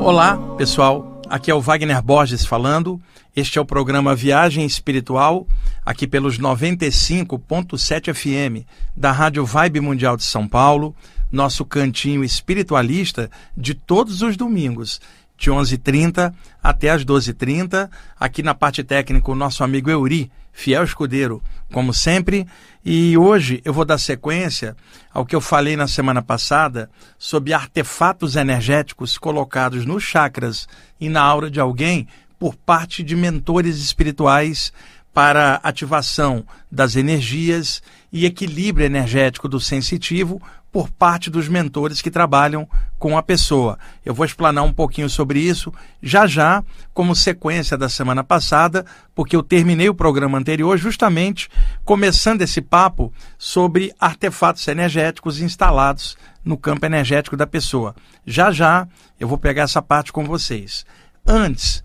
Olá, pessoal. Aqui é o Wagner Borges falando. Este é o programa Viagem Espiritual, aqui pelos 95.7 FM da Rádio Vibe Mundial de São Paulo, nosso cantinho espiritualista de todos os domingos, de 11h30 até as 12h30. Aqui na parte técnica, o nosso amigo Euri, fiel escudeiro, como sempre. E hoje eu vou dar sequência ao que eu falei na semana passada sobre artefatos energéticos colocados nos chakras e na aura de alguém por parte de mentores espirituais para ativação das energias e equilíbrio energético do sensitivo por parte dos mentores que trabalham com a pessoa. Eu vou explanar um pouquinho sobre isso já já, como sequência da semana passada, porque eu terminei o programa anterior justamente começando esse papo sobre artefatos energéticos instalados no campo energético da pessoa. Já já eu vou pegar essa parte com vocês. Antes,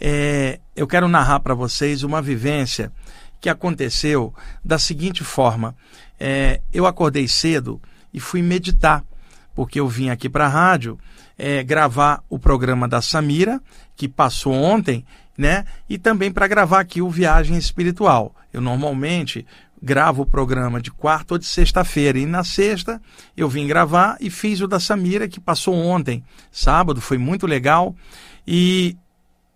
é, eu quero narrar para vocês uma vivência que aconteceu da seguinte forma: é, eu acordei cedo e fui meditar, porque eu vim aqui para a rádio é, gravar o programa da Samira, que passou ontem, né? E também para gravar aqui o Viagem Espiritual. Eu normalmente gravo o programa de quarta ou de sexta-feira. E na sexta eu vim gravar e fiz o da Samira, que passou ontem, sábado, foi muito legal. E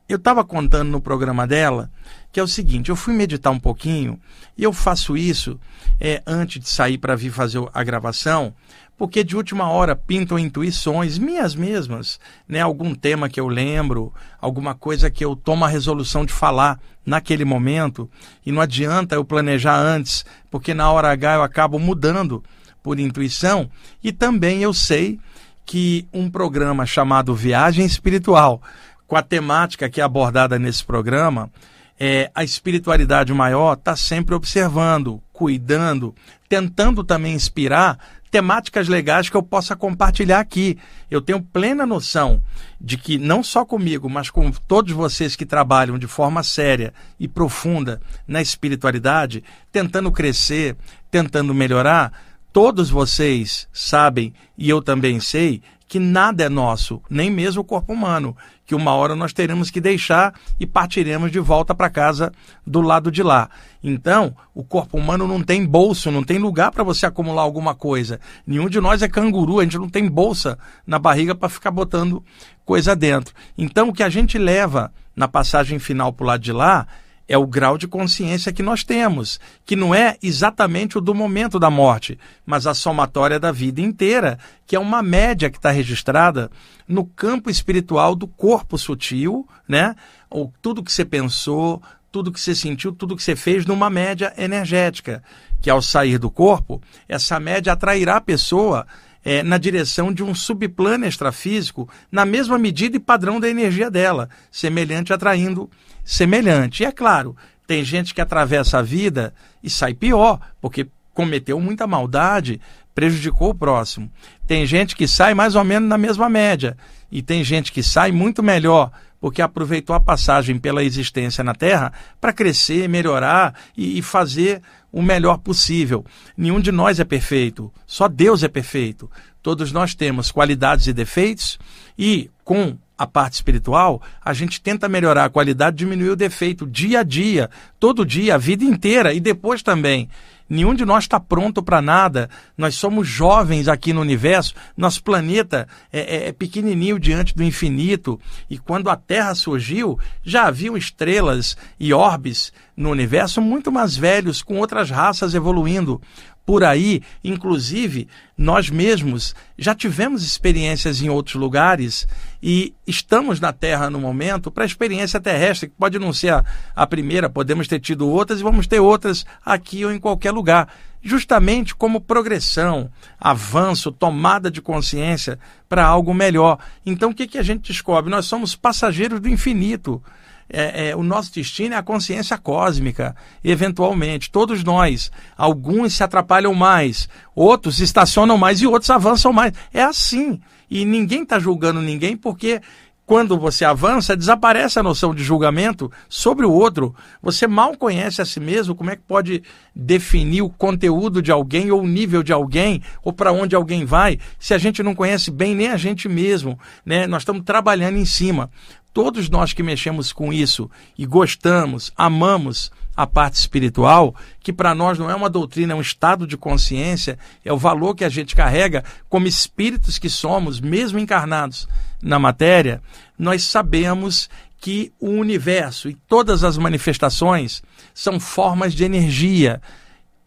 eu estava contando no programa dela que é o seguinte: eu fui meditar um pouquinho e eu faço isso é, antes de sair para vir fazer a gravação, porque de última hora pintam intuições minhas mesmas, né? Algum tema que eu lembro, alguma coisa que eu tomo a resolução de falar naquele momento e não adianta eu planejar antes, porque na hora H eu acabo mudando por intuição e também eu sei que um programa chamado Viagem Espiritual com a temática que é abordada nesse programa, é, a espiritualidade maior está sempre observando, cuidando, tentando também inspirar temáticas legais que eu possa compartilhar aqui. Eu tenho plena noção de que, não só comigo, mas com todos vocês que trabalham de forma séria e profunda na espiritualidade, tentando crescer, tentando melhorar, todos vocês sabem, e eu também sei, que nada é nosso, nem mesmo o corpo humano, que uma hora nós teremos que deixar e partiremos de volta para casa do lado de lá. Então, o corpo humano não tem bolso, não tem lugar para você acumular alguma coisa. Nenhum de nós é canguru, a gente não tem bolsa na barriga para ficar botando coisa dentro. Então, o que a gente leva na passagem final para o lado de lá é o grau de consciência que nós temos, que não é exatamente o do momento da morte, mas a somatória da vida inteira, que é uma média que está registrada no campo espiritual do corpo sutil, né? Ou tudo que você pensou, tudo que você sentiu, tudo que você fez numa média energética, que ao sair do corpo, essa média atrairá a pessoa é, na direção de um subplano extrafísico na mesma medida e padrão da energia dela, semelhante atraindo semelhante. E é claro, tem gente que atravessa a vida e sai pior, porque cometeu muita maldade, prejudicou o próximo. Tem gente que sai mais ou menos na mesma média. E tem gente que sai muito melhor, porque aproveitou a passagem pela existência na Terra para crescer, melhorar e, e fazer o melhor possível. Nenhum de nós é perfeito, só Deus é perfeito. Todos nós temos qualidades e defeitos, e com a parte espiritual, a gente tenta melhorar a qualidade, diminuir o defeito dia a dia, todo dia, a vida inteira e depois também. Nenhum de nós está pronto para nada. Nós somos jovens aqui no universo. Nosso planeta é, é, é, pequenininho diante do infinito. E quando a Terra surgiu, já haviam estrelas e orbes no universo muito mais velhos, com outras raças evoluindo por aí, inclusive nós mesmos já tivemos experiências em outros lugares e estamos na Terra no momento para a experiência terrestre, que pode não ser a, a primeira, podemos ter tido outras e vamos ter outras aqui ou em qualquer lugar justamente como progressão, avanço, tomada de consciência para algo melhor. Então, o que, que a gente descobre? Nós somos passageiros do infinito é, é, o nosso destino é a consciência cósmica, eventualmente. Todos nós. Alguns se atrapalham mais, outros estacionam mais e outros avançam mais. É assim. E ninguém está julgando ninguém porque quando você avança, desaparece a noção de julgamento sobre o outro. Você mal conhece a si mesmo, como é que pode definir o conteúdo de alguém ou o nível de alguém ou para onde alguém vai, se a gente não conhece bem nem a gente mesmo, né? Nós estamos trabalhando em cima. Todos nós que mexemos com isso e gostamos, amamos a parte espiritual, que para nós não é uma doutrina, é um estado de consciência, é o valor que a gente carrega como espíritos que somos, mesmo encarnados na matéria, nós sabemos que o universo e todas as manifestações são formas de energia.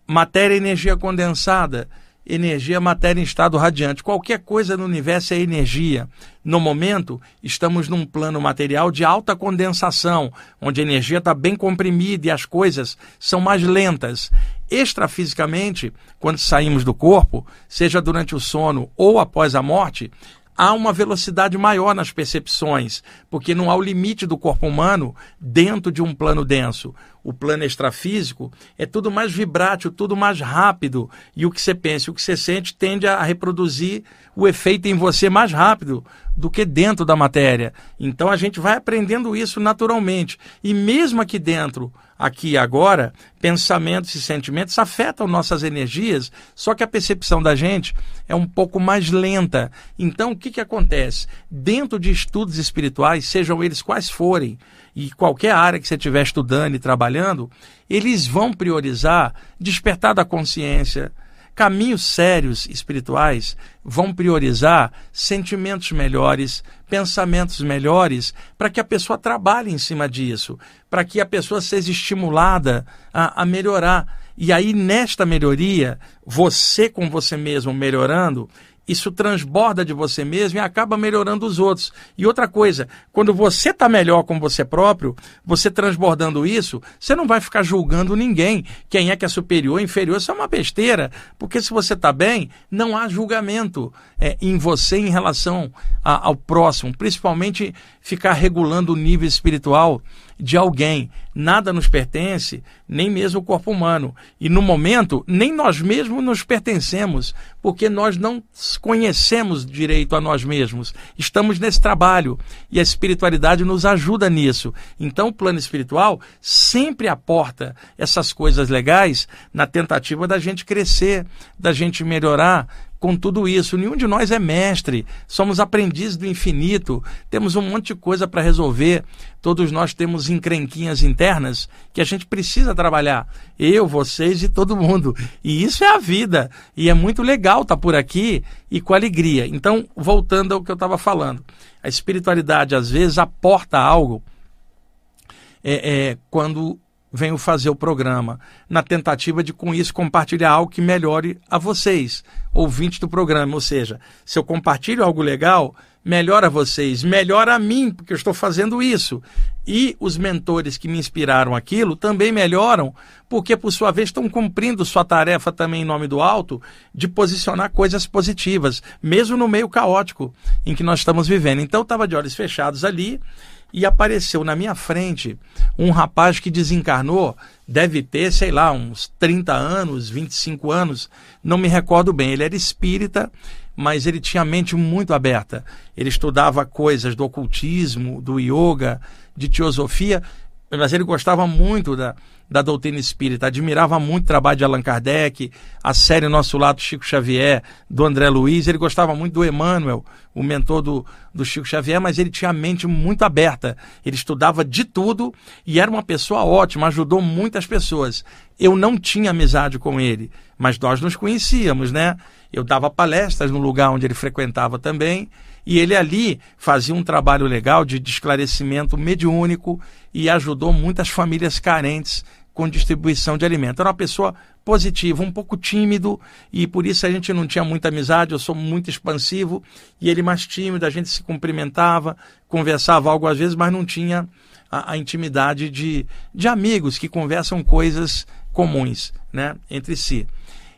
Matéria, energia condensada, energia, matéria em estado radiante. Qualquer coisa no universo é energia. No momento, estamos num plano material de alta condensação, onde a energia está bem comprimida e as coisas são mais lentas. Extrafisicamente, quando saímos do corpo, seja durante o sono ou após a morte, há uma velocidade maior nas percepções, porque não há o limite do corpo humano dentro de um plano denso. O plano extrafísico é tudo mais vibrátil, tudo mais rápido, e o que você pensa, o que você sente tende a reproduzir o efeito em você mais rápido do que dentro da matéria. Então a gente vai aprendendo isso naturalmente. E mesmo aqui dentro, aqui e agora, pensamentos e sentimentos afetam nossas energias, só que a percepção da gente é um pouco mais lenta. Então o que, que acontece? Dentro de estudos espirituais, sejam eles quais forem, e qualquer área que você estiver estudando e trabalhando, eles vão priorizar despertar da consciência, caminhos sérios espirituais vão priorizar sentimentos melhores, pensamentos melhores, para que a pessoa trabalhe em cima disso, para que a pessoa seja estimulada a, a melhorar. E aí, nesta melhoria, você com você mesmo melhorando, isso transborda de você mesmo e acaba melhorando os outros. E outra coisa, quando você está melhor com você próprio, você transbordando isso, você não vai ficar julgando ninguém. Quem é que é superior, inferior, isso é uma besteira. Porque se você está bem, não há julgamento é, em você em relação a, ao próximo, principalmente ficar regulando o nível espiritual de alguém. Nada nos pertence, nem mesmo o corpo humano. E no momento, nem nós mesmos nos pertencemos, porque nós não conhecemos direito a nós mesmos. Estamos nesse trabalho e a espiritualidade nos ajuda nisso. Então, o plano espiritual sempre aporta essas coisas legais na tentativa da gente crescer, da gente melhorar, com tudo isso. Nenhum de nós é mestre, somos aprendizes do infinito, temos um monte de coisa para resolver. Todos nós temos encrenquinhas internas que a gente precisa trabalhar. Eu, vocês e todo mundo. E isso é a vida. E é muito legal estar tá por aqui e com alegria. Então, voltando ao que eu estava falando, a espiritualidade às vezes aporta algo é, é, quando venho fazer o programa, na tentativa de, com isso, compartilhar algo que melhore a vocês, ouvintes do programa. Ou seja, se eu compartilho algo legal, melhora vocês, melhora a mim, porque eu estou fazendo isso. E os mentores que me inspiraram aquilo também melhoram, porque, por sua vez, estão cumprindo sua tarefa também em nome do alto de posicionar coisas positivas, mesmo no meio caótico em que nós estamos vivendo. Então, eu estava de olhos fechados ali e apareceu na minha frente um rapaz que desencarnou, deve ter, sei lá, uns 30 anos, 25 anos, não me recordo bem. Ele era espírita, mas ele tinha a mente muito aberta. Ele estudava coisas do ocultismo, do yoga, de teosofia, mas ele gostava muito da, da doutrina espírita, admirava muito o trabalho de Allan Kardec, a série Nosso Lado Chico Xavier, do André Luiz, ele gostava muito do Emmanuel, o mentor do, do Chico Xavier, mas ele tinha a mente muito aberta, ele estudava de tudo e era uma pessoa ótima, ajudou muitas pessoas. Eu não tinha amizade com ele, mas nós nos conhecíamos, né? Eu dava palestras no lugar onde ele frequentava também, e ele ali fazia um trabalho legal de, de esclarecimento mediúnico e ajudou muitas famílias carentes com distribuição de alimento. Era uma pessoa positiva, um pouco tímido, e por isso a gente não tinha muita amizade. Eu sou muito expansivo e ele mais tímido. A gente se cumprimentava, conversava algo às vezes, mas não tinha a, a intimidade de, de amigos que conversam coisas comuns né, entre si.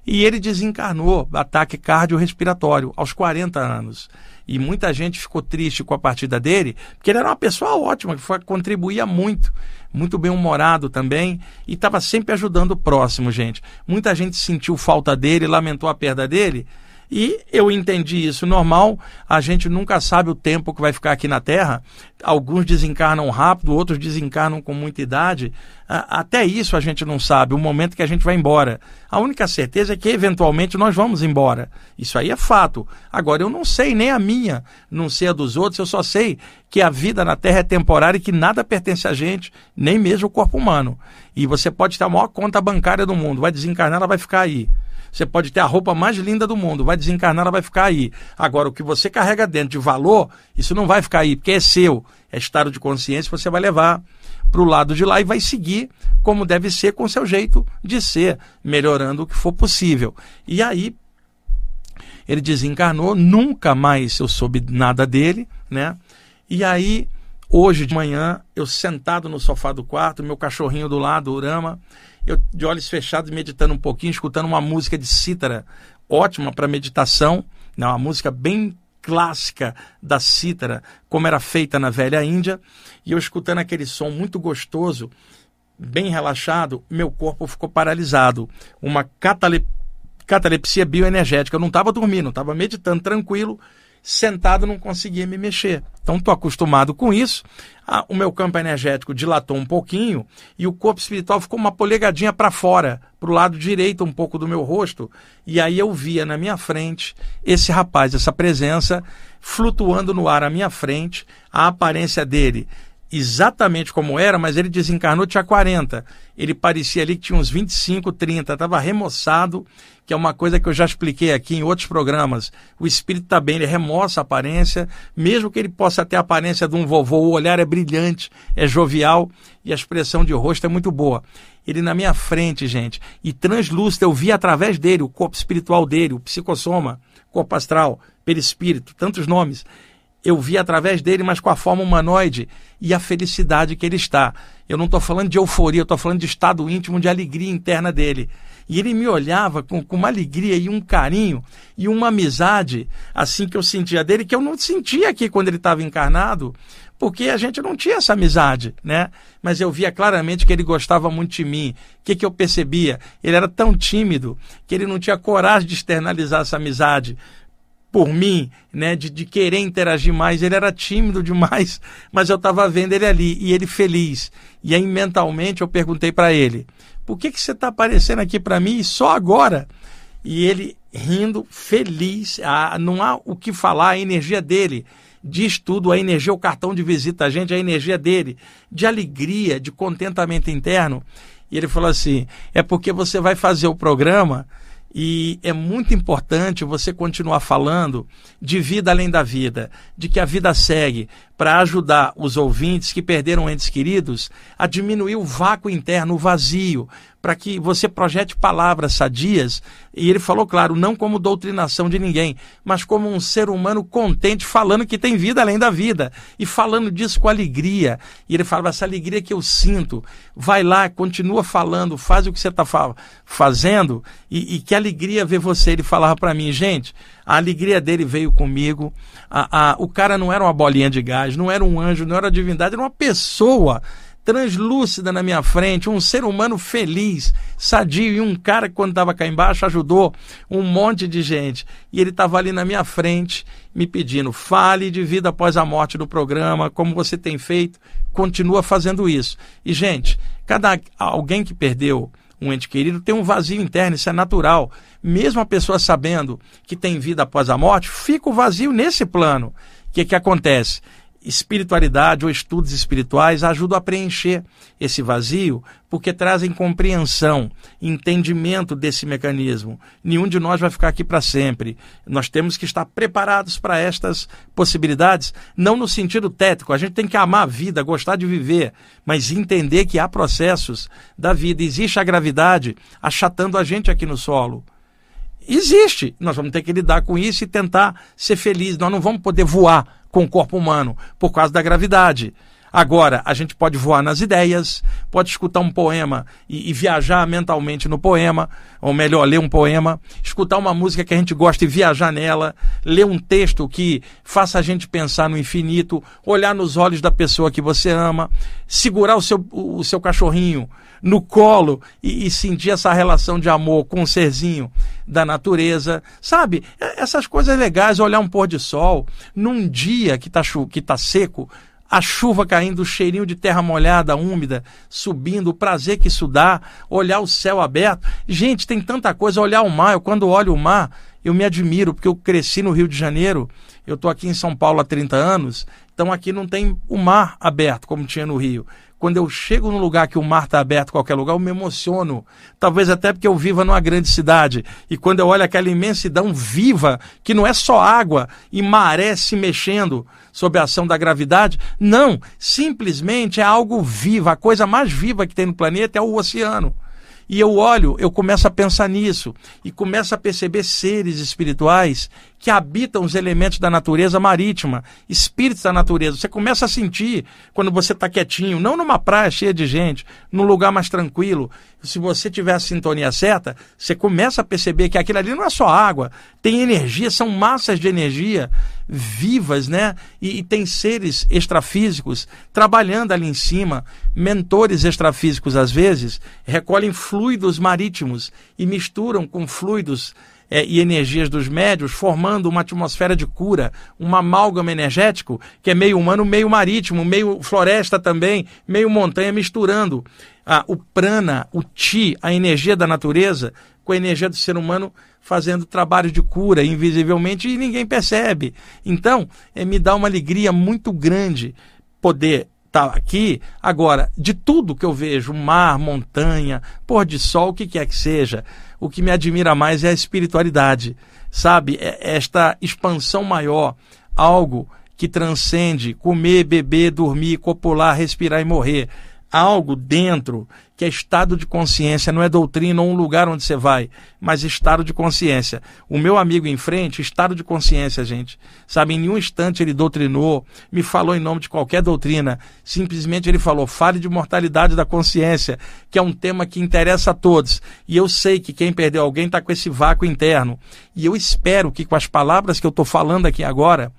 E ele desencarnou, ataque cardiorrespiratório, aos 40 anos. E muita gente ficou triste com a partida dele, porque ele era uma pessoa ótima, que foi, contribuía muito muito bem-humorado também e estava sempre ajudando o próximo, gente. Muita gente sentiu falta dele, lamentou a perda dele. E eu entendi isso normal. A gente nunca sabe o tempo que vai ficar aqui na Terra. Alguns desencarnam rápido, outros desencarnam com muita idade. Até isso a gente não sabe, o momento que a gente vai embora. A única certeza é que eventualmente nós vamos embora. Isso aí é fato. Agora, eu não sei nem a minha, não sei a dos outros, eu só sei que a vida na Terra é temporária e que nada pertence a gente, nem mesmo o corpo humano. E você pode ter a maior conta bancária do mundo, vai desencarnar, ela vai ficar aí. Você pode ter a roupa mais linda do mundo, vai desencarnar, ela vai ficar aí. Agora, o que você carrega dentro de valor, isso não vai ficar aí, porque é seu, é estado de consciência, você vai levar para o lado de lá e vai seguir como deve ser, com seu jeito de ser, melhorando o que for possível. E aí, ele desencarnou, nunca mais eu soube nada dele, né? E aí, hoje de manhã, eu sentado no sofá do quarto, meu cachorrinho do lado, Urama, eu de olhos fechados, meditando um pouquinho, escutando uma música de cítara, ótima para meditação, né, uma música bem clássica da cítara, como era feita na velha Índia, e eu escutando aquele som muito gostoso, bem relaxado, meu corpo ficou paralisado. Uma catalepsia catalepsia bioenergética. Eu não estava dormindo, estava meditando tranquilo, sentado não conseguia me mexer. Então estou acostumado com isso. Ah, o meu campo energético dilatou um pouquinho e o corpo espiritual ficou uma polegadinha para fora, para o lado direito um pouco do meu rosto. E aí eu via na minha frente esse rapaz, essa presença flutuando no ar à minha frente, a aparência dele exatamente como era, mas ele desencarnou tinha 40. Ele parecia ali que tinha uns 25, 30, estava remoçado, que é uma coisa que eu já expliquei aqui em outros programas. O espírito está bem, ele remoça a aparência, mesmo que ele possa ter a aparência de um vovô, o olhar é brilhante, é jovial e a expressão de rosto é muito boa. Ele na minha frente, gente, e translúcido, eu vi através dele o corpo espiritual dele, o psicossoma, corpo astral, perispírito, tantos nomes eu vi através dele, mas com a forma humanoide e a felicidade que ele está. Eu não estou falando de euforia, eu estou falando de estado íntimo, de alegria interna dele. E ele me olhava com, com uma alegria e um carinho e uma amizade, assim que eu sentia dele, que eu não sentia aqui quando ele estava encarnado, porque a gente não tinha essa amizade, né? Mas eu via claramente que ele gostava muito de mim. O que, que eu percebia? Ele era tão tímido que ele não tinha coragem de externalizar essa amizade por mim, né, de, de querer interagir mais. Ele era tímido demais, mas eu estava vendo ele ali e ele feliz. E aí mentalmente eu perguntei para ele: por que, que você está aparecendo aqui para mim só agora? E ele rindo, feliz, ah, não há o que falar, a energia dele diz tudo, a energia, o cartão de visita a gente, a energia dele, de alegria, de contentamento interno. E ele falou assim: é porque você vai fazer o programa e é muito importante você continuar falando de vida além da vida, de que a vida segue, para ajudar os ouvintes que perderam entes queridos a diminuir o vácuo interno, o vazio, para que você projete palavras sadias. E ele falou, claro, não como doutrinação de ninguém, mas como um ser humano contente, falando que tem vida além da vida e falando disso com alegria. E ele falava: essa alegria que eu sinto, vai lá, continua falando, faz o que você está fa fazendo e, e que alegria ver você. Ele falava para mim, gente, a alegria dele veio comigo. A, a, o cara não era uma bolinha de gás, não era um anjo, não era divindade, era uma pessoa translúcida na minha frente, um ser humano feliz, sadio, e um cara que quando estava cá embaixo ajudou um monte de gente. E ele estava ali na minha frente me pedindo, fale de vida após a morte do programa, como você tem feito, continua fazendo isso. E, gente, cada alguém que perdeu um ente querido tem um vazio interno, isso é natural. Mesmo a pessoa sabendo que tem vida após a morte, fica o vazio nesse plano. O que, que acontece? Espiritualidade ou estudos espirituais ajudam a preencher esse vazio, porque trazem compreensão, entendimento desse mecanismo. Nenhum de nós vai ficar aqui para sempre. Nós temos que estar preparados para estas possibilidades, não no sentido técnico. A gente tem que amar a vida, gostar de viver, mas entender que há processos da vida. Existe a gravidade achatando a gente aqui no solo. Existe. Nós vamos ter que lidar com isso e tentar ser felizes. Nós não vamos poder voar com o corpo humano por causa da gravidade. Agora, a gente pode voar nas ideias, pode escutar um poema e, e, viajar mentalmente no poema, ou melhor, ler um poema, escutar uma música que a gente gosta e viajar nela, ler um texto que faça a gente pensar no infinito, olhar nos olhos da pessoa que você ama, segurar o seu, o seu cachorrinho no colo e, e sentir essa relação de amor com o serzinho da natureza, sabe? Essas coisas legais, olhar um pôr de sol num dia que está que tá seco, a chuva caindo, o cheirinho de terra molhada, úmida, subindo, o prazer que isso dá, olhar o céu aberto. Gente, tem tanta coisa, olhar o mar. Eu, quando olho o mar, eu me admiro, porque eu cresci no Rio de Janeiro, eu estou aqui em São Paulo há 30 anos, então aqui não tem o mar aberto como tinha no Rio. Quando eu chego num lugar que o mar está aberto, qualquer lugar, eu me emociono. Talvez até porque eu viva numa grande cidade. E quando eu olho aquela imensidão viva, que não é só água e maré se mexendo sob a ação da gravidade, não. Simplesmente é algo vivo. A coisa mais viva que tem no planeta é o oceano. E eu olho, eu começo a pensar nisso e começo a perceber seres espirituais que habitam os elementos da natureza marítima, espíritos da natureza. Você começa a sentir quando você está quietinho, não numa praia cheia de gente, num lugar mais tranquilo. Se você tiver a sintonia certa, você começa a perceber que aquilo ali não é só água, tem energia, são massas de energia vivas, né? E, e tem seres extrafísicos trabalhando ali em cima, mentores extrafísicos às vezes recolhem fluidos marítimos e misturam com fluidos é, e energias dos médios, formando uma atmosfera de cura, um amálgama energético que é meio humano, meio marítimo, meio floresta também, meio montanha, misturando ah, o prana, o ti, a energia da natureza, com a energia do ser humano fazendo trabalho de cura invisivelmente e ninguém percebe. Então, é, me dá uma alegria muito grande poder tá aqui. Agora, de tudo que eu vejo, mar, montanha, pôr de sol, o que quer que seja, o que me admira mais é a espiritualidade, sabe? É esta expansão maior, algo que transcende comer, beber, dormir, copular, respirar e morrer algo dentro que é estado de consciência, não é doutrina ou um lugar onde você vai, mas estado de consciência. O meu amigo em frente, estado de consciência, gente. Sabe, em nenhum instante ele doutrinou, me falou em nome de qualquer doutrina. Simplesmente ele falou, fale de mortalidade da consciência, que é um tema que interessa a todos. E eu sei que quem perdeu alguém está com esse vácuo interno. E eu espero que com as palavras que eu estou falando aqui agora,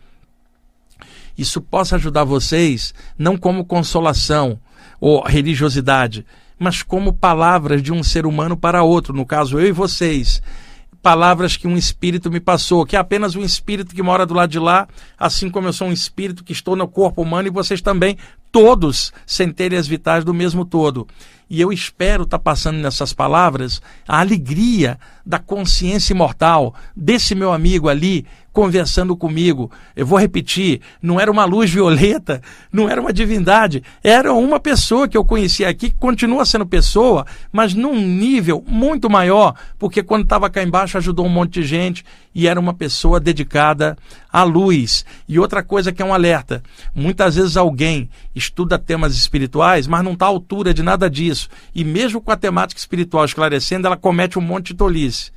isso possa ajudar vocês, não como consolação, ou religiosidade, mas como palavras de um ser humano para outro, no caso eu e vocês. Palavras que um espírito me passou, que é apenas um espírito que mora do lado de lá, assim como eu sou um espírito que estou no corpo humano e vocês também, todos centelhas vitais do mesmo todo. E eu espero estar tá passando nessas palavras a alegria da consciência imortal desse meu amigo ali conversando comigo. Eu vou repetir: não era uma luz violeta, não era uma divindade, era uma pessoa que eu conhecia aqui, que continua sendo pessoa, mas num nível muito maior, porque quando estava cá embaixo ajudou um monte de gente e era uma pessoa dedicada à luz. E outra coisa que é um alerta: muitas vezes alguém estuda temas espirituais, mas não está à altura de nada disso. E mesmo com a temática espiritual esclarecendo, ela comete um monte de tolice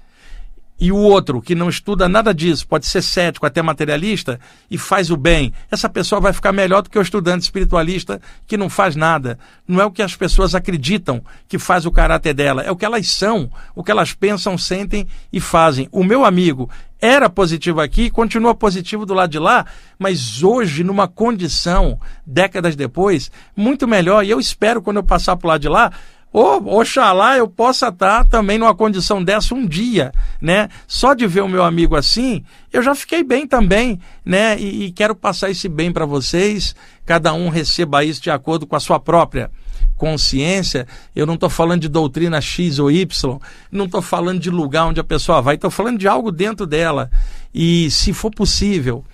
e o outro que não estuda nada disso, pode ser cético, até materialista, e faz o bem, essa pessoa vai ficar melhor do que o estudante espiritualista que não faz nada. Não é o que as pessoas acreditam que faz o caráter dela, é o que elas são, o que elas pensam, sentem e fazem. O meu amigo era positivo aqui, continua positivo do lado de lá, mas hoje, numa condição, décadas depois, muito melhor. E eu espero, quando eu passar para o lado de lá, ou, oxalá eu possa estar também numa condição dessa um dia, né? Só de ver o meu amigo assim, eu já fiquei bem também, né? E, e quero passar esse bem para vocês, cada um receba isso de acordo com a sua própria consciência. Eu não estou falando de doutrina X ou Y, não estou falando de lugar onde a pessoa vai, estou falando de algo dentro dela. E se for possível,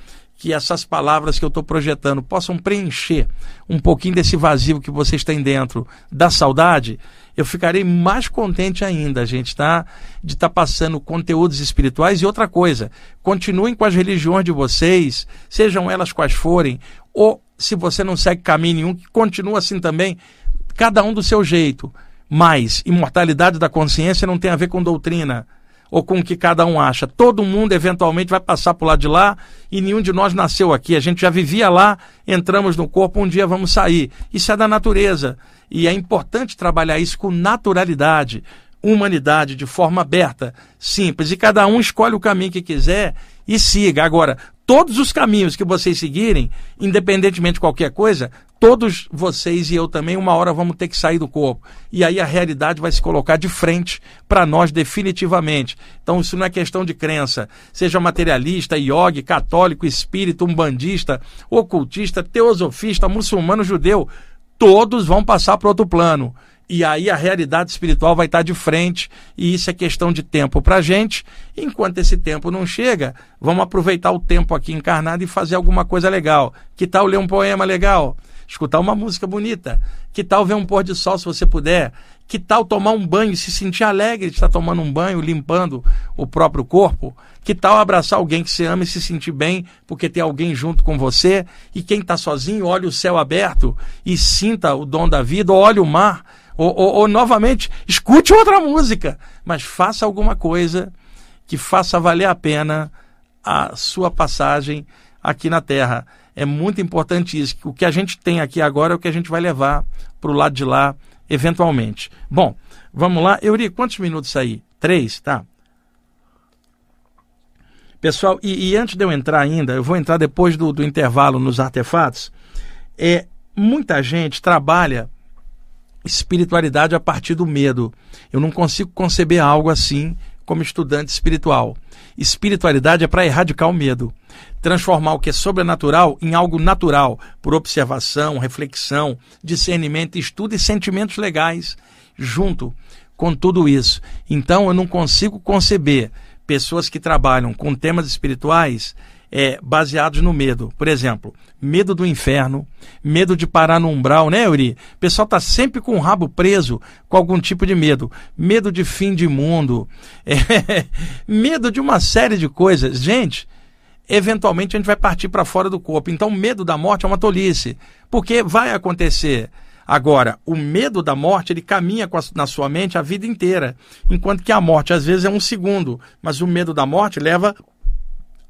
que essas palavras que eu estou projetando possam preencher um pouquinho desse vazio que vocês têm dentro da saudade, eu ficarei mais contente ainda, gente, tá? De estar tá passando conteúdos espirituais e outra coisa, continuem com as religiões de vocês, sejam elas quais forem, ou se você não segue caminho nenhum, que continua assim também, cada um do seu jeito. Mas imortalidade da consciência não tem a ver com doutrina ou com o que cada um acha. Todo mundo eventualmente vai passar por lá de lá e nenhum de nós nasceu aqui. A gente já vivia lá, entramos no corpo, um dia vamos sair. Isso é da natureza. E é importante trabalhar isso com naturalidade, humanidade, de forma aberta, simples. E cada um escolhe o caminho que quiser e siga. Agora, todos os caminhos que vocês seguirem, independentemente de qualquer coisa, todos vocês e eu também, uma hora vamos ter que sair do corpo. E aí a realidade vai se colocar de frente para nós definitivamente. Então isso não é questão de crença. Seja materialista, yogi, católico, espírito, umbandista, ocultista, teosofista, muçulmano, judeu, todos vão passar para outro plano. E aí a realidade espiritual vai estar de frente, e isso é questão de tempo para a gente. Enquanto esse tempo não chega, vamos aproveitar o tempo aqui encarnado e fazer alguma coisa legal. Que tal ler um poema legal? escutar uma música bonita. Que tal ver um pôr de sol se você puder? Que tal tomar um banho e se sentir alegre de estar tomando um banho, limpando o próprio corpo? Que tal abraçar alguém que você ama e se sentir bem porque tem alguém junto com você? E quem está sozinho, olhe o céu aberto e sinta o dom da vida, ou olhe o mar, ou, ou, ou novamente escute outra música, mas faça alguma coisa que faça valer a pena a sua passagem aqui na Terra é muito importante isso. O que a gente tem aqui agora é o que a gente vai levar para o lado de lá, eventualmente. Bom, vamos lá. Euri, quantos minutos aí? Três, tá? Pessoal, e, e, antes de eu entrar ainda, eu vou entrar depois do, do intervalo nos artefatos. É, muita gente trabalha espiritualidade a partir do medo. Eu não consigo conceber algo assim como estudante espiritual. Espiritualidade é para erradicar o medo, transformar o que é sobrenatural em algo natural, por observação, reflexão, discernimento, estudo e sentimentos legais, junto com tudo isso. Então eu não consigo conceber pessoas que trabalham com temas espirituais é, baseados no medo. Por exemplo, medo do inferno, medo de parar no umbral, né, Yuri? O pessoal está sempre com o rabo preso com algum tipo de medo. Medo de fim de mundo, é, medo de uma série de coisas. Gente, eventualmente a gente vai partir para fora do corpo. Então, medo da morte é uma tolice, porque vai acontecer. Agora, o medo da morte, ele caminha a, na sua mente a vida inteira, enquanto que a morte às vezes é um segundo, mas o medo da morte leva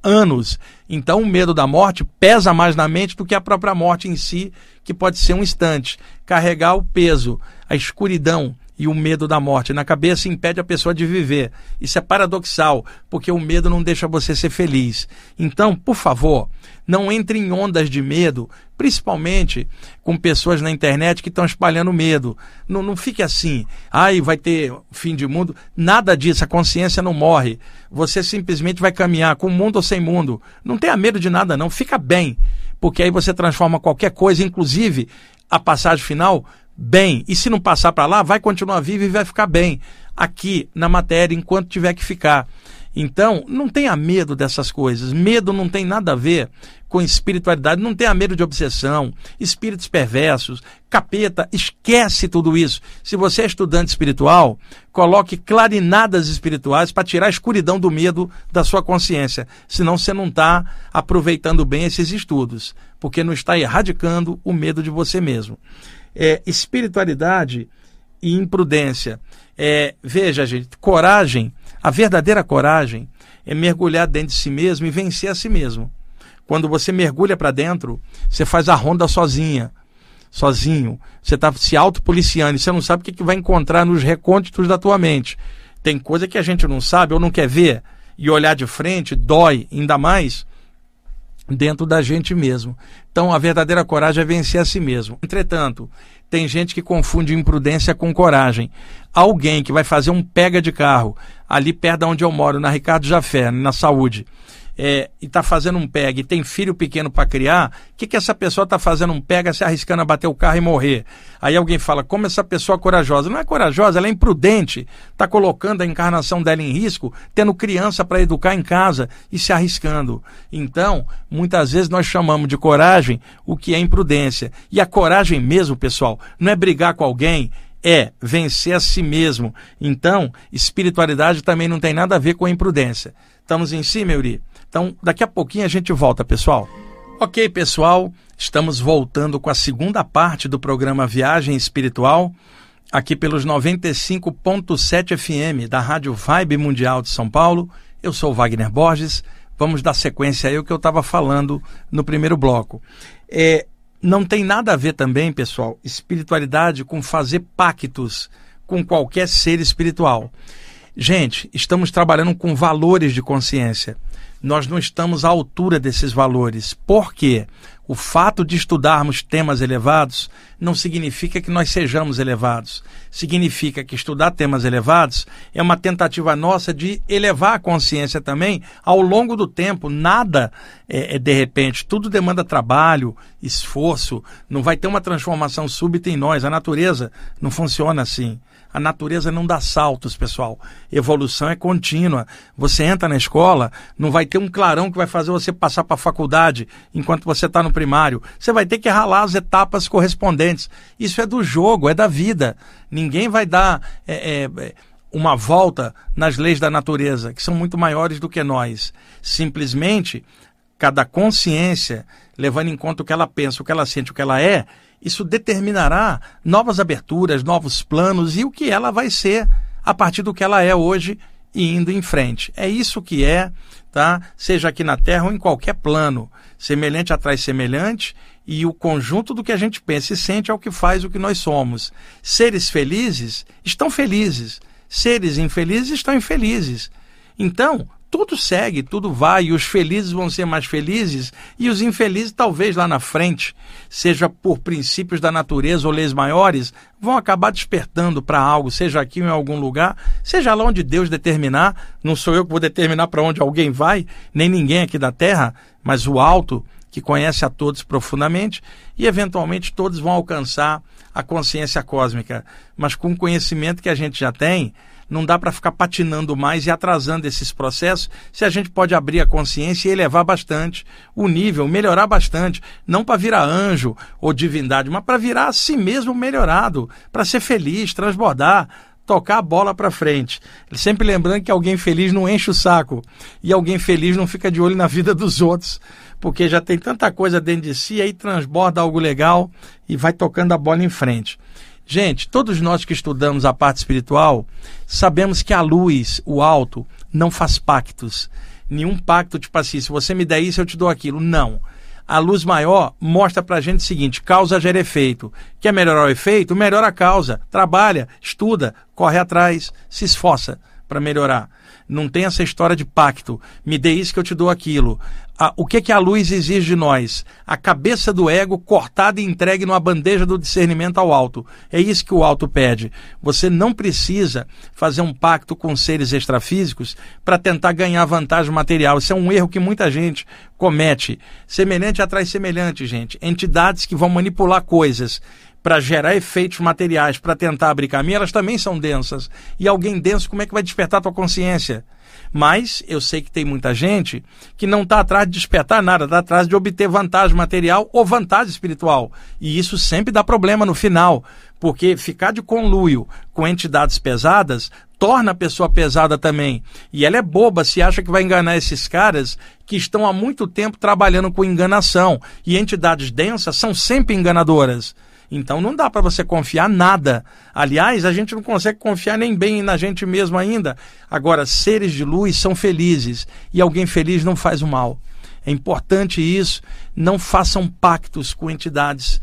anos. Então o medo da morte pesa mais na mente do que a própria morte em si, que pode ser um instante. Carregar o peso, a escuridão e o medo da morte na cabeça impede a pessoa de viver. Isso é paradoxal, porque o medo não deixa você ser feliz. Então, por favor, não entre em ondas de medo, principalmente com pessoas na internet que estão espalhando medo. Não, não fique assim, ai, vai ter fim de mundo. Nada disso, a consciência não morre. Você simplesmente vai caminhar com mundo ou sem mundo. Não tenha medo de nada, não. Fica bem, porque aí você transforma qualquer coisa, inclusive a passagem final, bem. E se não passar para lá, vai continuar vivo e vai ficar bem aqui na matéria enquanto tiver que ficar. Então, não tenha medo dessas coisas. Medo não tem nada a ver com espiritualidade. Não tenha medo de obsessão, espíritos perversos, capeta. Esquece tudo isso. Se você é estudante espiritual, coloque clarinadas espirituais para tirar a escuridão do medo da sua consciência. Senão você não está aproveitando bem esses estudos, porque não está erradicando o medo de você mesmo é, espiritualidade e imprudência. É, veja, gente, coragem, a verdadeira coragem é mergulhar dentro de si mesmo e vencer a si mesmo. Quando você mergulha para dentro, você faz a ronda sozinha, sozinho. Você está se autopoliciando e você não sabe o que, que vai encontrar nos recônditos da tua mente. Tem coisa que a gente não sabe ou não quer ver e olhar de frente dói ainda mais dentro da gente mesmo. Então, a verdadeira coragem é vencer a si mesmo. Entretanto, tem gente que confunde imprudência com coragem. Alguém que vai fazer um pega de carro ali perto de onde eu moro, na Ricardo Jafé, na saúde, é, e está fazendo um pega e tem filho pequeno para criar, o que, que essa pessoa está fazendo um pega se arriscando a bater o carro e morrer? Aí alguém fala, como essa pessoa é corajosa? Não é corajosa, ela é imprudente, está colocando a encarnação dela em risco, tendo criança para educar em casa e se arriscando. Então, muitas vezes nós chamamos de coragem o que é imprudência. E a coragem mesmo, pessoal, não é brigar com alguém, é vencer a si mesmo. Então, espiritualidade também não tem nada a ver com a imprudência. Estamos em si, Meuri? Então, daqui a pouquinho a gente volta, pessoal. Ok, pessoal, estamos voltando com a segunda parte do programa Viagem Espiritual. aqui pelos 95.7 FM da Rádio Vibe Mundial de São Paulo. Eu sou Wagner Borges. Vamos dar sequência aí o que eu estava falando no primeiro bloco. É, não tem nada a ver também, pessoal, espiritualidade com fazer pactos com qualquer ser espiritual. Gente, estamos trabalhando com valores de consciência. Nós não estamos à altura desses valores. Por quê? O fato de estudarmos temas elevados não significa que nós sejamos elevados. Significa que estudar temas elevados é uma tentativa nossa de elevar a consciência também ao longo do tempo. Nada é, é de repente, tudo demanda trabalho, esforço. Não vai ter uma transformação súbita em nós. A natureza não funciona assim. A natureza não dá saltos, pessoal. Evolução é contínua. Você entra na escola, não vai ter um clarão que vai fazer você passar para a faculdade enquanto você está no primário. Você vai ter que ralar as etapas correspondentes. Isso é do jogo, é da vida. Ninguém vai dar. É, é, uma volta nas leis da natureza, que são muito maiores do que nós. Simplesmente, cada consciência, levando em conta o que ela pensa, o que ela sente, o que ela é, isso determinará novas aberturas, novos planos e o que ela vai ser a partir do que ela é hoje e indo em frente. É isso que é, tá? Seja aqui na Terra ou em qualquer plano. Semelhante atrai semelhante e o conjunto do que a gente pensa e sente é o que faz o que nós somos. Seres felizes estão felizes. Seres infelizes estão infelizes. Então, tudo segue, tudo vai, e os felizes vão ser mais felizes, e os infelizes, talvez lá na frente, seja por princípios da natureza ou leis maiores, vão acabar despertando para algo, seja aqui ou em algum lugar, seja lá onde Deus determinar. Não sou eu que vou determinar para onde alguém vai, nem ninguém aqui da terra, mas o alto, que conhece a todos profundamente, e eventualmente todos vão alcançar a consciência cósmica. Mas com o conhecimento que a gente já tem, não dá para ficar patinando mais e atrasando esses processos. Se a gente pode abrir a consciência e elevar bastante o nível, melhorar bastante, não para virar anjo ou divindade, mas para virar a si mesmo melhorado, para ser feliz, transbordar, tocar a bola para frente. Sempre lembrando que alguém feliz não enche o saco. E alguém feliz não fica de olho na vida dos outros, porque já tem tanta coisa dentro de si, aí transborda algo legal e vai tocando a bola em frente. Gente, todos nós que estudamos a parte espiritual sabemos que a luz, o alto, não faz pactos. Nenhum pacto, tipo assim, se você me der isso, eu te dou aquilo. Não. A luz maior mostra pra gente o seguinte: causa gera efeito. Quer melhorar o efeito? Melhora a causa. Trabalha, estuda, corre atrás, se esforça para melhorar. Não tem essa história de pacto. Me dê isso que eu te dou aquilo. Ah, o que, que a luz exige de nós? A cabeça do ego cortada e entregue numa bandeja do discernimento ao alto. É isso que o alto pede. Você não precisa fazer um pacto com seres extrafísicos para tentar ganhar vantagem material. Isso é um erro que muita gente comete. Semelhante atrai semelhante, gente. Entidades que vão manipular coisas para gerar efeitos materiais, para tentar abrir caminho, elas também são densas. E alguém denso, como é que vai despertar a tua consciência? Mas eu sei que tem muita gente que não está atrás de despertar nada, está atrás de obter vantagem material ou vantagem espiritual. E isso sempre dá problema no final, porque ficar de conluio com entidades pesadas torna a pessoa pesada também. E ela é boba se acha que vai enganar esses caras que estão há muito tempo trabalhando com enganação. E entidades densas são sempre enganadoras. Então não dá para você confiar nada. Aliás, a gente não consegue confiar nem bem na gente mesmo ainda. Agora, seres de luz são felizes e alguém feliz não faz o mal. É importante isso. Não façam pactos com entidades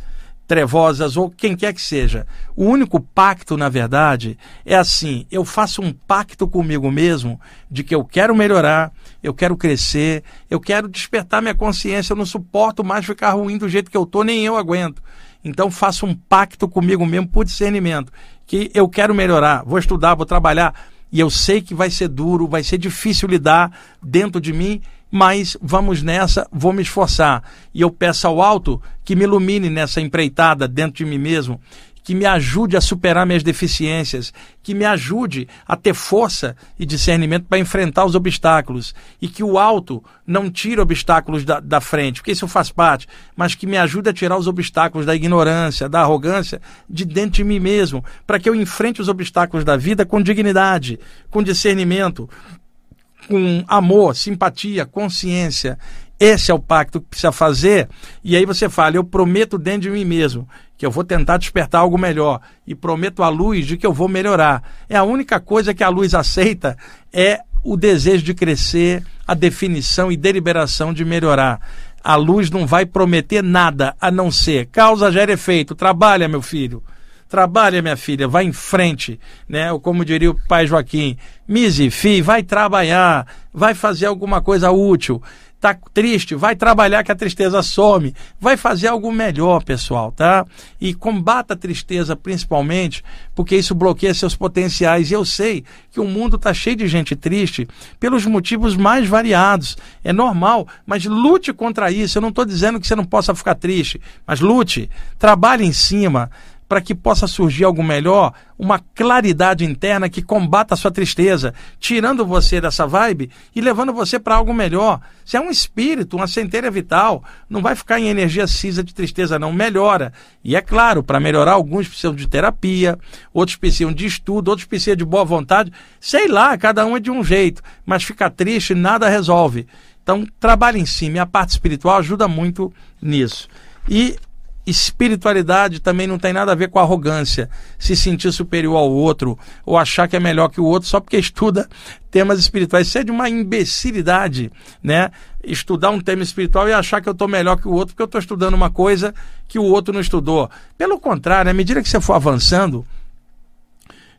trevosas ou quem quer que seja. O único pacto, na verdade, é assim: eu faço um pacto comigo mesmo de que eu quero melhorar, eu quero crescer, eu quero despertar minha consciência, eu não suporto mais ficar ruim do jeito que eu tô, nem eu aguento. Então faça um pacto comigo mesmo por discernimento, que eu quero melhorar, vou estudar, vou trabalhar, e eu sei que vai ser duro, vai ser difícil lidar dentro de mim, mas vamos nessa, vou me esforçar. E eu peço ao alto que me ilumine nessa empreitada dentro de mim mesmo que me ajude a superar minhas deficiências, que me ajude a ter força e discernimento para enfrentar os obstáculos e que o alto não tire obstáculos da, da frente, porque isso faz parte, mas que me ajude a tirar os obstáculos da ignorância, da arrogância de dentro de mim mesmo, para que eu enfrente os obstáculos da vida com dignidade, com discernimento, com amor, simpatia, consciência Esse é o pacto que precisa fazer. E aí você fala: eu prometo dentro de mim mesmo que eu vou tentar despertar algo melhor e prometo à luz de que eu vou melhorar. É a única coisa que a luz aceita é o desejo de crescer, a definição e deliberação de melhorar. A luz não vai prometer nada a não ser causa gera efeito. Trabalha, meu filho. Trabalha, minha filha, vai em frente, né? Ou como diria o pai Joaquim, Mise, fi, vai trabalhar, vai fazer alguma coisa útil. Tá triste, vai trabalhar que a tristeza some. Vai fazer algo melhor, pessoal, tá? E combata a tristeza principalmente, porque isso bloqueia seus potenciais. E eu sei que o mundo está cheio de gente triste pelos motivos mais variados. É normal, mas lute contra isso. Eu não estou dizendo que você não possa ficar triste, mas lute, trabalhe em cima para que possa surgir algo melhor, uma claridade interna que combata a sua tristeza, tirando você dessa vibe e levando você para algo melhor. Você é um espírito, uma centelha vital, não vai ficar em energia cinza de tristeza, não. Melhora. E é claro, para melhorar, alguns precisam de terapia, outros precisam de estudo, outros precisam de boa vontade. Sei lá, cada um é de um jeito, mas ficar triste nada resolve. Então, trabalhe em si. Minha parte espiritual ajuda muito nisso. E espiritualidade também não tem nada a ver com arrogância, se sentir superior ao outro ou achar que é melhor que o outro só porque estuda temas espirituais. Isso é de uma imbecilidade, né? Estudar um tema espiritual e achar que eu estou melhor que o outro porque eu estou estudando uma coisa que o outro não estudou. Pelo contrário, à medida que você for avançando,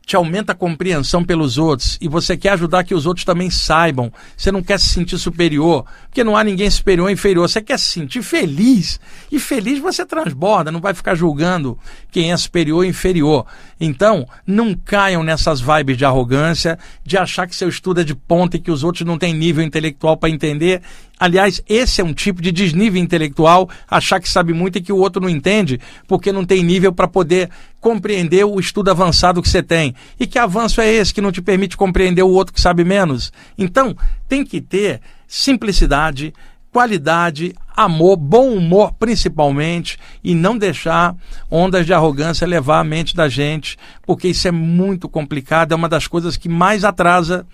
te aumenta a compreensão pelos outros e você quer ajudar que os outros também saibam. Você não quer se sentir superior, porque não há ninguém superior ou inferior. Você quer se sentir feliz. E feliz você transborda, não vai ficar julgando quem é superior ou inferior. Então, não caiam nessas vibes de arrogância, de achar que seu estudo é de ponta e que os outros não têm nível intelectual para entender Aliás, esse é um tipo de desnível intelectual, achar que sabe muito e que o outro não entende, porque não tem nível para poder compreender o estudo avançado que você tem. E que avanço é esse que não te permite compreender o outro que sabe menos? Então, tem que ter simplicidade, qualidade, amor, bom humor principalmente, e não deixar ondas de arrogância levar a mente da gente, porque isso é muito complicado, é uma das coisas que mais atrasa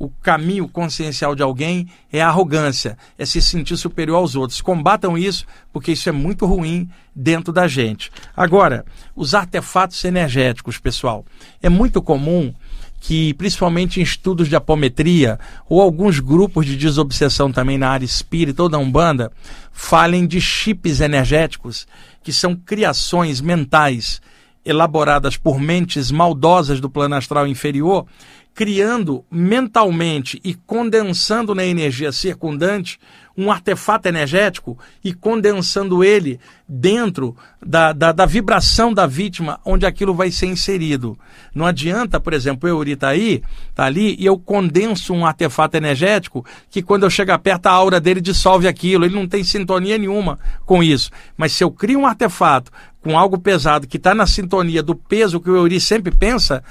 o caminho consciencial de alguém é a arrogância, é se sentir superior aos outros. Combatam isso, porque isso é muito ruim dentro da gente. Agora, os artefatos energéticos, pessoal. É muito comum que, principalmente em estudos de apometria, ou alguns grupos de desobsessão também na área espírita ou da Umbanda, falem de chips energéticos, que são criações mentais elaboradas por mentes maldosas do plano astral inferior criando mentalmente e condensando na energia circundante um artefato energético e condensando ele dentro da, da, da, vibração da vítima, onde aquilo vai ser inserido. Não adianta, por exemplo, o Euri está aí, está ali, e eu condenso um artefato energético que quando eu chegar perto a aura dele dissolve aquilo, ele não tem sintonia nenhuma com isso. Mas se eu crio um artefato com algo pesado que está na sintonia do peso que o Euri sempre pensa,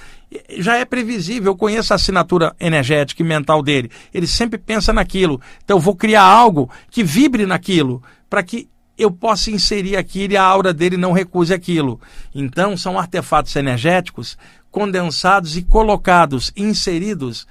já é previsível, eu conheço a assinatura energética e mental dele. Ele sempre pensa naquilo. Então eu vou criar algo que vibre naquilo, para que eu possa inserir aquilo e a aura dele não recuse aquilo. Então são artefatos energéticos condensados e colocados, inseridos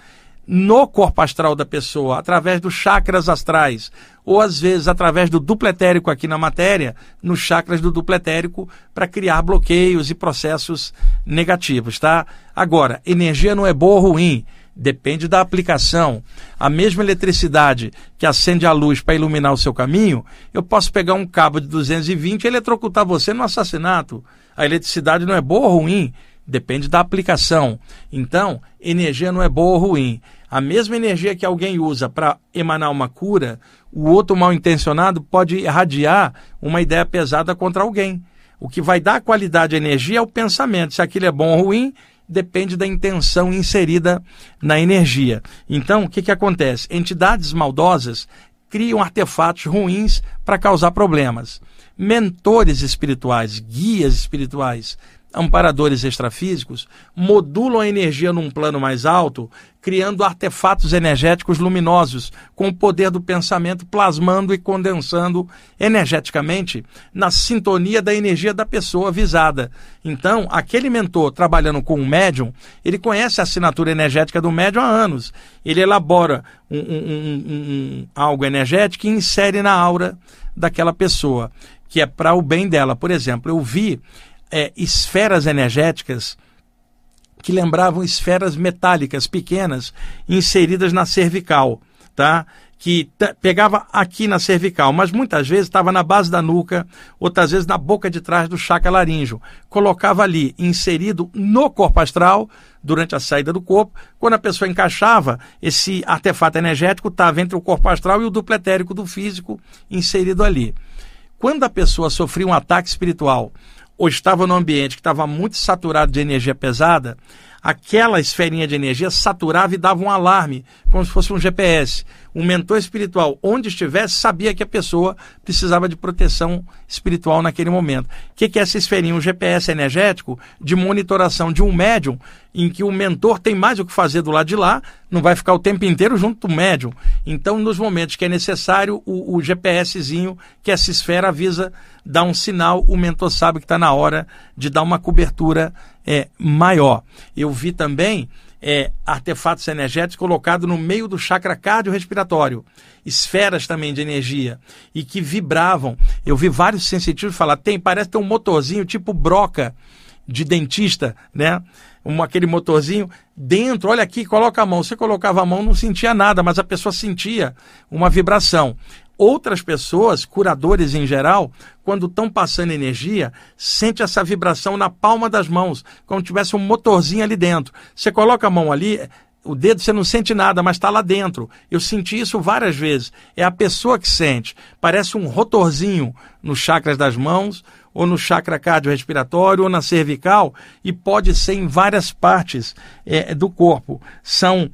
no corpo astral da pessoa, através dos chakras astrais, ou às vezes através do dupletérico aqui na matéria, nos chakras do dupletérico, para criar bloqueios e processos negativos, tá? Agora, energia não é boa ou ruim, depende da aplicação. A mesma eletricidade que acende a luz para iluminar o seu caminho, eu posso pegar um cabo de 220 e eletrocutar você no assassinato. A eletricidade não é boa ou ruim, depende da aplicação. Então, energia não é boa ou ruim a mesma energia que alguém usa para emanar uma cura, o outro mal intencionado pode irradiar uma ideia pesada contra alguém. O que vai dar qualidade à energia é o pensamento. Se aquilo é bom ou ruim, depende da intenção inserida na energia. Então, o que, que acontece? Entidades maldosas criam artefatos ruins para causar problemas. Mentores espirituais, guias espirituais, amparadores extrafísicos, modulam a energia num plano mais alto, criando artefatos energéticos luminosos, com o poder do pensamento plasmando e condensando energeticamente na sintonia da energia da pessoa visada. Então, aquele mentor trabalhando com um médium, ele conhece a assinatura energética do médium há anos. Ele elabora um, um, um, algo energético e insere na aura daquela pessoa, que é para o bem dela. Por exemplo, eu vi é, esferas energéticas que lembravam esferas metálicas pequenas inseridas na cervical, tá? Que pegava aqui na cervical, mas muitas vezes estava na base da nuca, outras vezes na boca de trás do chakra laríngeo. Colocava ali, inserido no corpo astral, durante a saída do corpo. Quando a pessoa encaixava, esse artefato energético estava entre o corpo astral e o dupletérico do físico inserido ali. Quando a pessoa sofria um ataque espiritual ou estava num ambiente que estava muito saturado de energia pesada, aquela esferinha de energia saturava e dava um alarme, como se fosse um GPS. Um mentor espiritual, onde estivesse, sabia que a pessoa precisava de proteção espiritual naquele momento. O que, que é essa esferinha? Um GPS energético de monitoração de um médium, em que o mentor tem mais o que fazer do lado de lá, não vai ficar o tempo inteiro junto do médium. Então, nos momentos que é necessário, o, o GPSzinho, que essa esfera avisa, dá um sinal, o mentor sabe que está na hora de dar uma cobertura é, maior. Eu vi também é, artefatos energéticos colocados no meio do chakra cardiorrespiratório, esferas também de energia, e que vibravam. Eu vi vários sensitivos falar, tem, parece ter um motorzinho tipo broca de dentista, né? Um, aquele motorzinho dentro, olha aqui, coloca a mão. Você colocava a mão, não sentia nada, mas a pessoa sentia uma vibração. Outras pessoas, curadores em geral, quando estão passando energia, sente essa vibração na palma das mãos, como tivesse um motorzinho ali dentro. Você coloca a mão ali, o dedo você não sente nada, mas está lá dentro. Eu senti isso várias vezes. É a pessoa que sente. Parece um rotorzinho nos chakras das mãos, ou no chakra cardiorrespiratório, ou na cervical, e pode ser em várias partes é, do corpo. São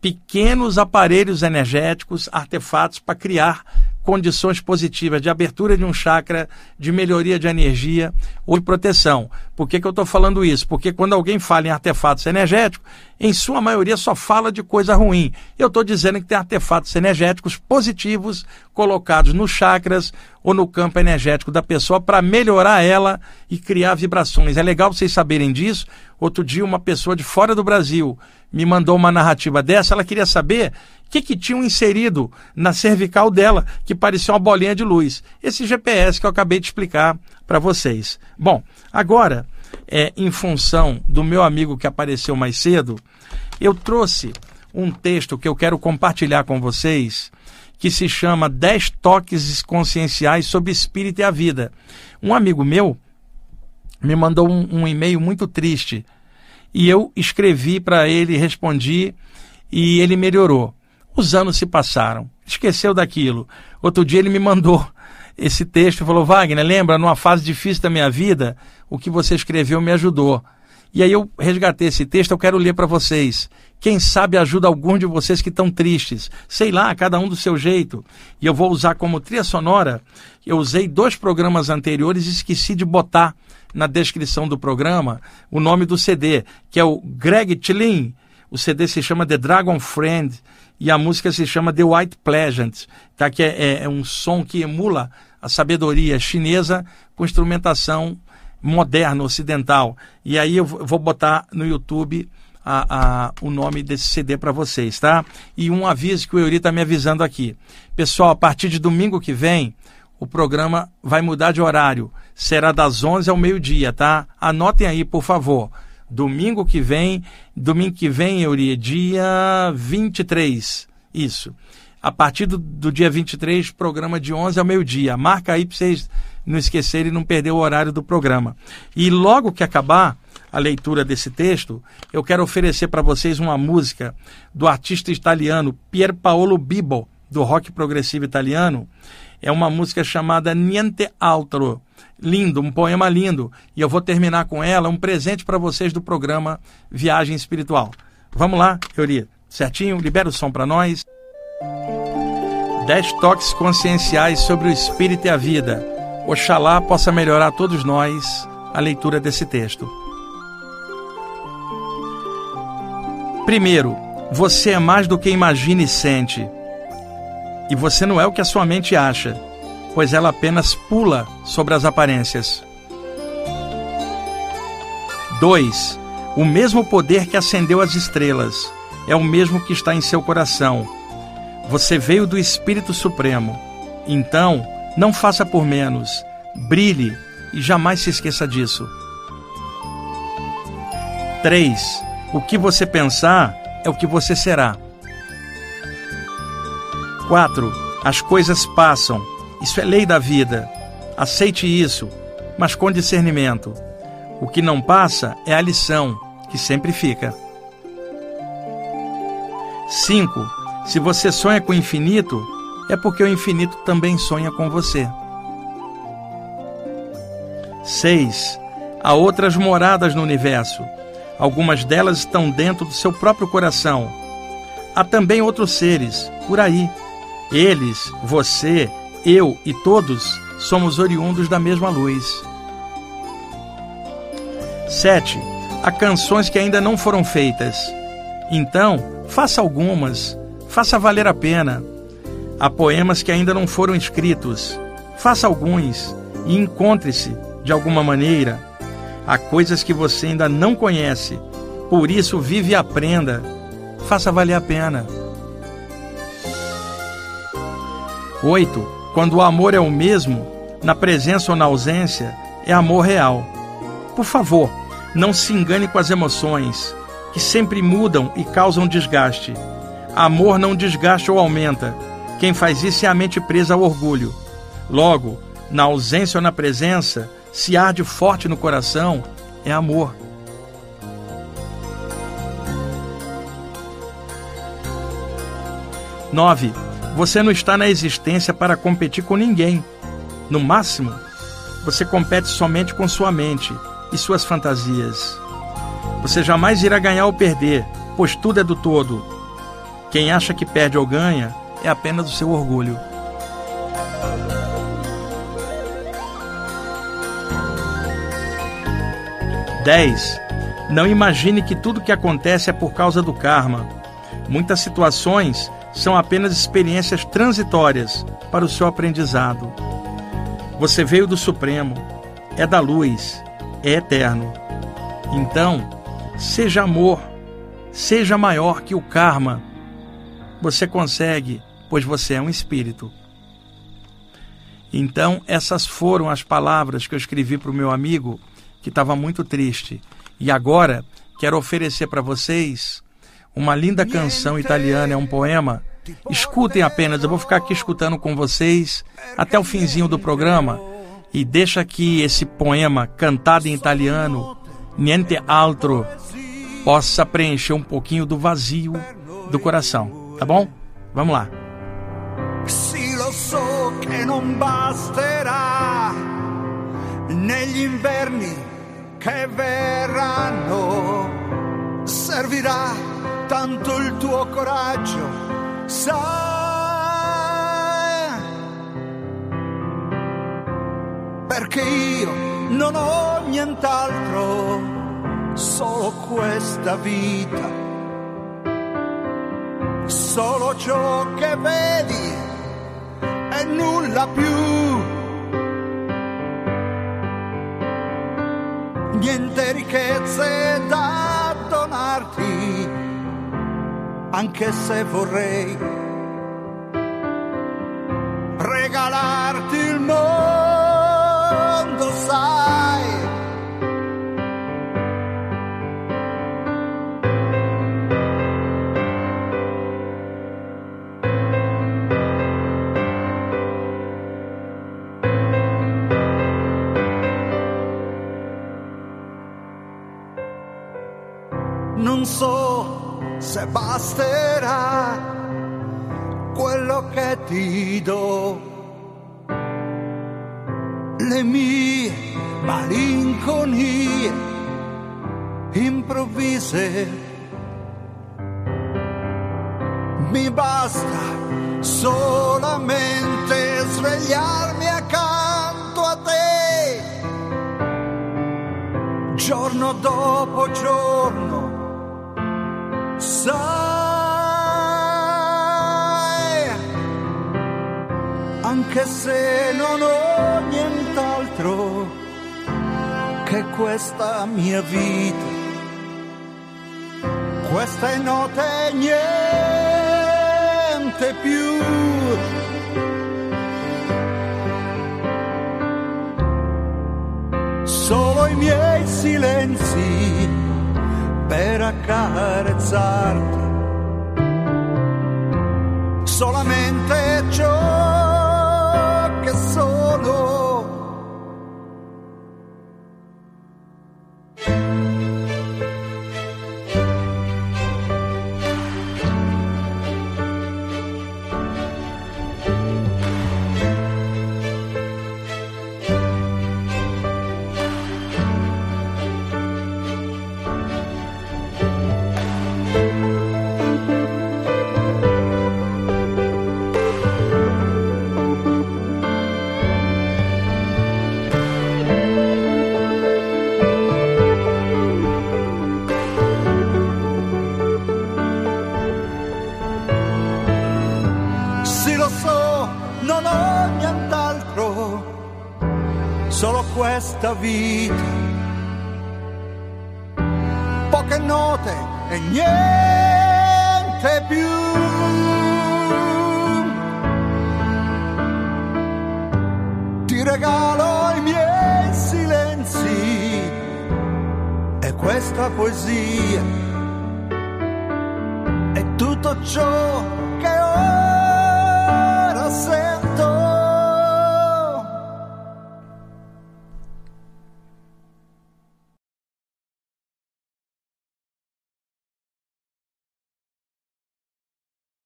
pequenos aparelhos energéticos, artefatos para criar condições positivas de abertura de um chakra, de melhoria de energia ou de proteção. Por que, que eu estou falando isso? Porque quando alguém fala em artefatos energéticos, em sua maioria só fala de coisa ruim. Eu estou dizendo que tem artefatos energéticos positivos colocados nos chakras ou no campo energético da pessoa para melhorar ela e criar vibrações. É legal vocês saberem disso. Outro dia, uma pessoa de fora do Brasil me mandou uma narrativa dessa. Ela queria saber o que, que tinham inserido na cervical dela, que parecia uma bolinha de luz. Esse GPS que eu acabei de explicar para vocês. Bom, agora é, em função do meu amigo que apareceu mais cedo, eu trouxe um texto que eu quero compartilhar com vocês, que se chama 10 toques conscienciais sobre espírito e a vida. Um amigo meu me mandou um, um e-mail muito triste e eu escrevi para ele, respondi e ele melhorou. Os anos se passaram, esqueceu daquilo. Outro dia ele me mandou esse texto e falou: Wagner, lembra, numa fase difícil da minha vida, o que você escreveu me ajudou. E aí eu resgatei esse texto, eu quero ler para vocês. Quem sabe ajuda algum de vocês que estão tristes. Sei lá, cada um do seu jeito. E eu vou usar como trilha sonora. Eu usei dois programas anteriores e esqueci de botar na descrição do programa o nome do CD, que é o Greg Tillin. O CD se chama The Dragon Friend e a música se chama The White Pleasant, tá? que é, é, é um som que emula a sabedoria chinesa com instrumentação moderna, ocidental. E aí eu vou botar no YouTube a, a, o nome desse CD para vocês, tá? E um aviso que o Euri está me avisando aqui. Pessoal, a partir de domingo que vem, o programa vai mudar de horário. Será das 11 ao meio-dia, tá? Anotem aí, por favor. Domingo que vem, domingo que vem, Euri, dia 23. Isso a partir do, do dia 23, programa de 11 ao meio-dia. Marca aí para vocês não esquecerem e não perder o horário do programa. E logo que acabar a leitura desse texto, eu quero oferecer para vocês uma música do artista italiano Pier Paolo Bibo, do rock progressivo italiano. É uma música chamada Niente Altro. Lindo, um poema lindo. E eu vou terminar com ela, um presente para vocês do programa Viagem Espiritual. Vamos lá, Euri. Certinho? Libera o som para nós. Dez toques conscienciais sobre o espírito e a vida. Oxalá possa melhorar todos nós a leitura desse texto. Primeiro, você é mais do que imagina e sente. E você não é o que a sua mente acha, pois ela apenas pula sobre as aparências. 2. O mesmo poder que acendeu as estrelas é o mesmo que está em seu coração. Você veio do Espírito Supremo. Então, não faça por menos. Brilhe e jamais se esqueça disso. 3. O que você pensar é o que você será. 4. As coisas passam. Isso é lei da vida. Aceite isso, mas com discernimento. O que não passa é a lição, que sempre fica. 5. Se você sonha com o infinito, é porque o infinito também sonha com você. 6. Há outras moradas no universo. Algumas delas estão dentro do seu próprio coração. Há também outros seres por aí. Eles, você, eu e todos somos oriundos da mesma luz. 7. Há canções que ainda não foram feitas. Então, faça algumas, faça valer a pena. Há poemas que ainda não foram escritos. Faça alguns e encontre-se, de alguma maneira, Há coisas que você ainda não conhece. Por isso, vive e aprenda. Faça valer a pena. 8. Quando o amor é o mesmo, na presença ou na ausência, é amor real. Por favor, não se engane com as emoções, que sempre mudam e causam desgaste. Amor não desgaste ou aumenta. Quem faz isso é a mente presa ao orgulho. Logo, na ausência ou na presença, se arde forte no coração, é amor. Nove, você não está na existência para competir com ninguém. No máximo, você compete somente com sua mente e suas fantasias. Você jamais irá ganhar ou perder, pois tudo é do todo. Quem acha que perde ou ganha é apenas o seu orgulho. 10. Não imagine que tudo que acontece é por causa do karma. Muitas situações são apenas experiências transitórias para o seu aprendizado. Você veio do Supremo, é da luz, é eterno. Então, seja amor, seja maior que o karma. Você consegue, pois você é um espírito. Então, essas foram as palavras que eu escrevi para o meu amigo que estava muito triste. E agora quero oferecer para vocês uma linda canção italiana, é um poema. Escutem apenas, eu vou ficar aqui escutando com vocês até o finzinho do programa e deixa que esse poema cantado em italiano, Niente altro, possa preencher um pouquinho do vazio do coração, tá bom? Vamos lá. Sì, lo so che non basterà negli inverni che verranno. Servirà tanto il tuo coraggio, sai. Perché io non ho nient'altro, solo questa vita. Solo ciò che vedi e nulla più niente ricchezze da donarti, anche se vorrei regalarti il mondo, partito. Le mie malinconie improvvise mi basta solo se non ho nient'altro che questa mia vita, queste note niente più. solo i miei silenzi per accarezzarti. Solamente ciò David.